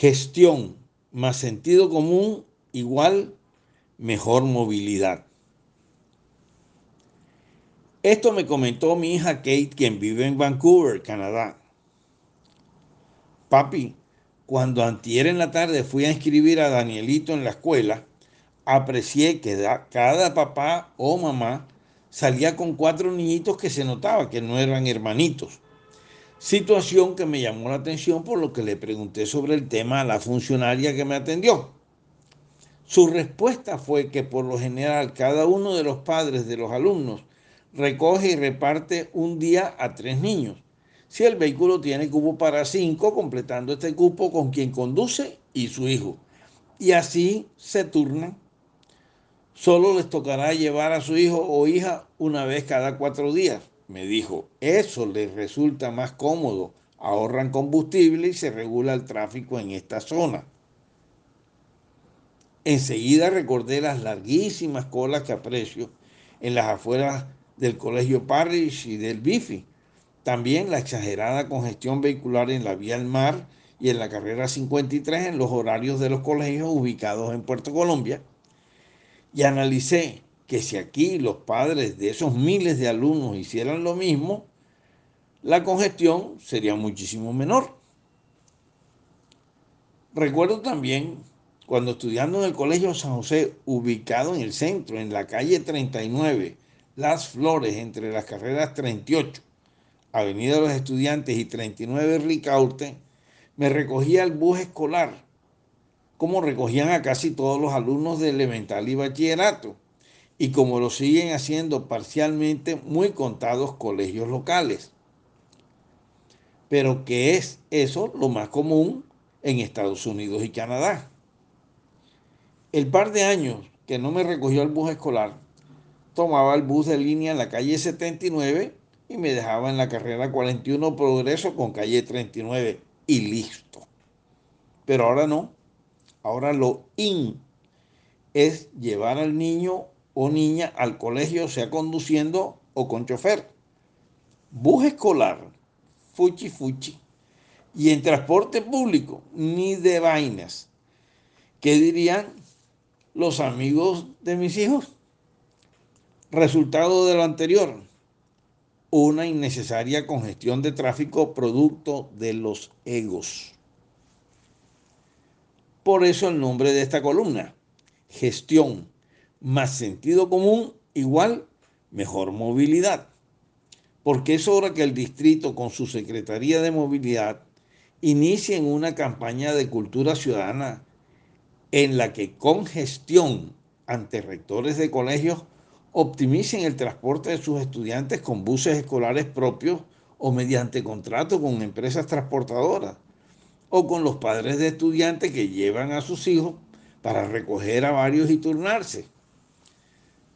Gestión más sentido común igual mejor movilidad. Esto me comentó mi hija Kate, quien vive en Vancouver, Canadá. Papi, cuando antier en la tarde fui a inscribir a Danielito en la escuela, aprecié que cada papá o mamá salía con cuatro niñitos que se notaba que no eran hermanitos. Situación que me llamó la atención por lo que le pregunté sobre el tema a la funcionaria que me atendió. Su respuesta fue que por lo general cada uno de los padres de los alumnos recoge y reparte un día a tres niños. Si el vehículo tiene cupo para cinco, completando este cupo con quien conduce y su hijo. Y así se turnan. Solo les tocará llevar a su hijo o hija una vez cada cuatro días. Me dijo, eso les resulta más cómodo, ahorran combustible y se regula el tráfico en esta zona. Enseguida recordé las larguísimas colas que aprecio en las afueras del Colegio Parrish y del Bifi. También la exagerada congestión vehicular en la vía al mar y en la carrera 53 en los horarios de los colegios ubicados en Puerto Colombia. Y analicé que si aquí los padres de esos miles de alumnos hicieran lo mismo, la congestión sería muchísimo menor. Recuerdo también cuando estudiando en el Colegio San José, ubicado en el centro, en la calle 39, las Flores entre las carreras 38, Avenida de los Estudiantes y 39 Ricaurte, me recogía el bus escolar, como recogían a casi todos los alumnos de elemental y bachillerato, y como lo siguen haciendo parcialmente muy contados colegios locales. Pero que es eso lo más común en Estados Unidos y Canadá. El par de años que no me recogió el bus escolar, tomaba el bus de línea en la calle 79 y me dejaba en la carrera 41 Progreso con calle 39 y listo. Pero ahora no. Ahora lo in es llevar al niño o niña al colegio, sea conduciendo o con chofer. Bus escolar, fuchi fuchi. Y en transporte público, ni de vainas. ¿Qué dirían los amigos de mis hijos? Resultado de lo anterior, una innecesaria congestión de tráfico producto de los egos. Por eso el nombre de esta columna, gestión más sentido común igual mejor movilidad. Porque es hora que el distrito con su Secretaría de Movilidad inicien una campaña de cultura ciudadana en la que con gestión ante rectores de colegios optimicen el transporte de sus estudiantes con buses escolares propios o mediante contrato con empresas transportadoras o con los padres de estudiantes que llevan a sus hijos para recoger a varios y turnarse.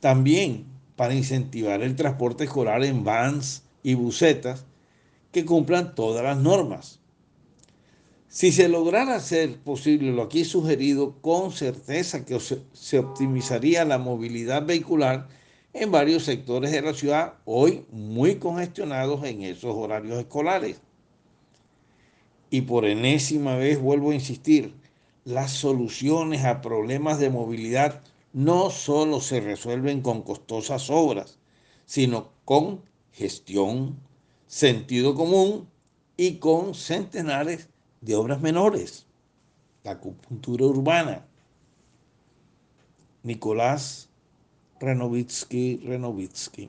También para incentivar el transporte escolar en vans y busetas que cumplan todas las normas. Si se lograra hacer posible lo aquí sugerido, con certeza que se optimizaría la movilidad vehicular en varios sectores de la ciudad, hoy muy congestionados en esos horarios escolares. Y por enésima vez vuelvo a insistir, las soluciones a problemas de movilidad no solo se resuelven con costosas obras, sino con gestión, sentido común y con centenares de obras menores. La acupuntura urbana. Nicolás Renovitsky Renovitsky.